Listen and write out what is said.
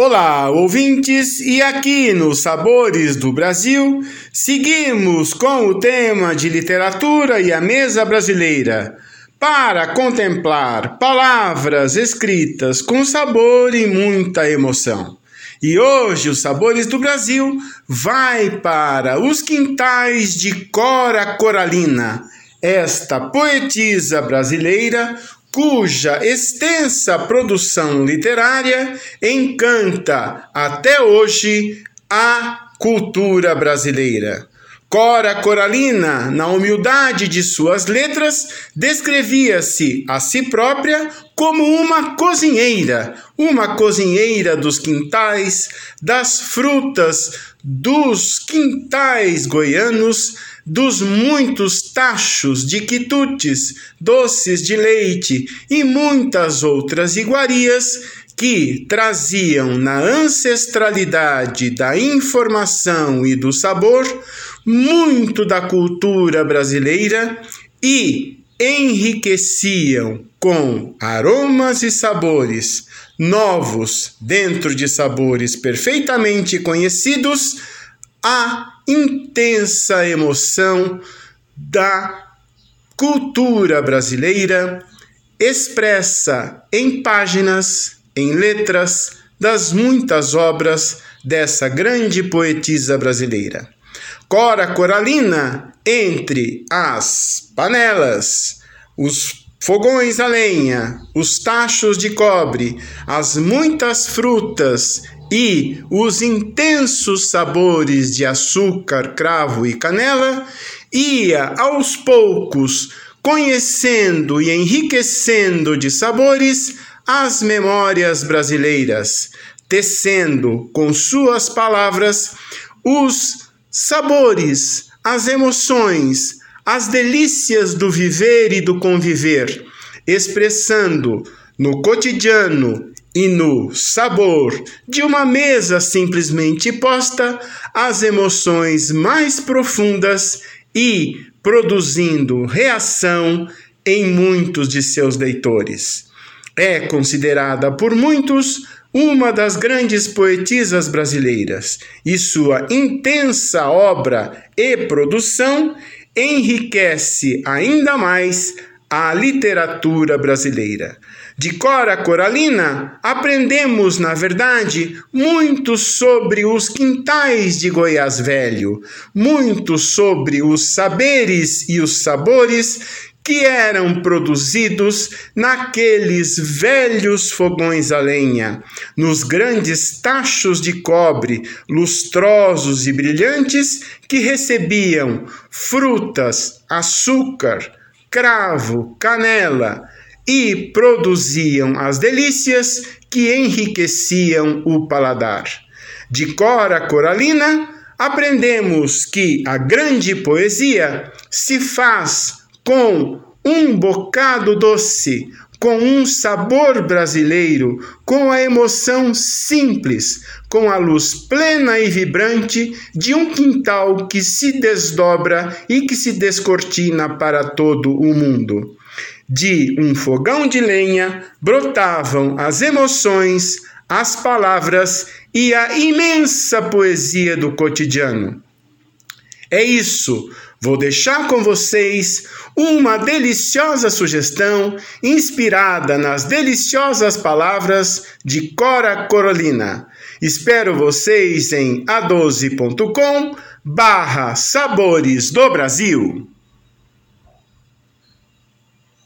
Olá, ouvintes, e aqui nos Sabores do Brasil, seguimos com o tema de literatura e a mesa brasileira, para contemplar palavras escritas com sabor e muita emoção. E hoje os Sabores do Brasil vai para os quintais de Cora Coralina, esta poetisa brasileira cuja extensa produção literária encanta até hoje a cultura brasileira. Cora Coralina, na humildade de suas letras, descrevia-se a si própria como uma cozinheira, uma cozinheira dos quintais, das frutas, dos quintais goianos, dos muitos tachos de quitutes, doces de leite e muitas outras iguarias que traziam na ancestralidade da informação e do sabor muito da cultura brasileira e enriqueciam com aromas e sabores novos dentro de sabores perfeitamente conhecidos a intensa emoção da cultura brasileira expressa em páginas, em letras das muitas obras dessa grande poetisa brasileira. Cora Coralina, entre as panelas, os fogões a lenha, os tachos de cobre, as muitas frutas e os intensos sabores de açúcar, cravo e canela, ia aos poucos conhecendo e enriquecendo de sabores as memórias brasileiras, tecendo com suas palavras os sabores, as emoções, as delícias do viver e do conviver, expressando no cotidiano e no sabor de uma mesa simplesmente posta as emoções mais profundas e produzindo reação em muitos de seus leitores. É considerada por muitos uma das grandes poetisas brasileiras, e sua intensa obra e produção enriquece ainda mais a literatura brasileira. De Cora Coralina, aprendemos, na verdade, muito sobre os quintais de Goiás Velho, muito sobre os saberes e os sabores que eram produzidos naqueles velhos fogões a lenha, nos grandes tachos de cobre, lustrosos e brilhantes, que recebiam frutas, açúcar, cravo, canela e produziam as delícias que enriqueciam o paladar. De Cora Coralina, aprendemos que a grande poesia se faz com um bocado doce, com um sabor brasileiro, com a emoção simples, com a luz plena e vibrante de um quintal que se desdobra e que se descortina para todo o mundo. De um fogão de lenha brotavam as emoções, as palavras e a imensa poesia do cotidiano. É isso. Vou deixar com vocês uma deliciosa sugestão inspirada nas deliciosas palavras de Cora Corolina. Espero vocês em a12.com barra Sabores do Brasil.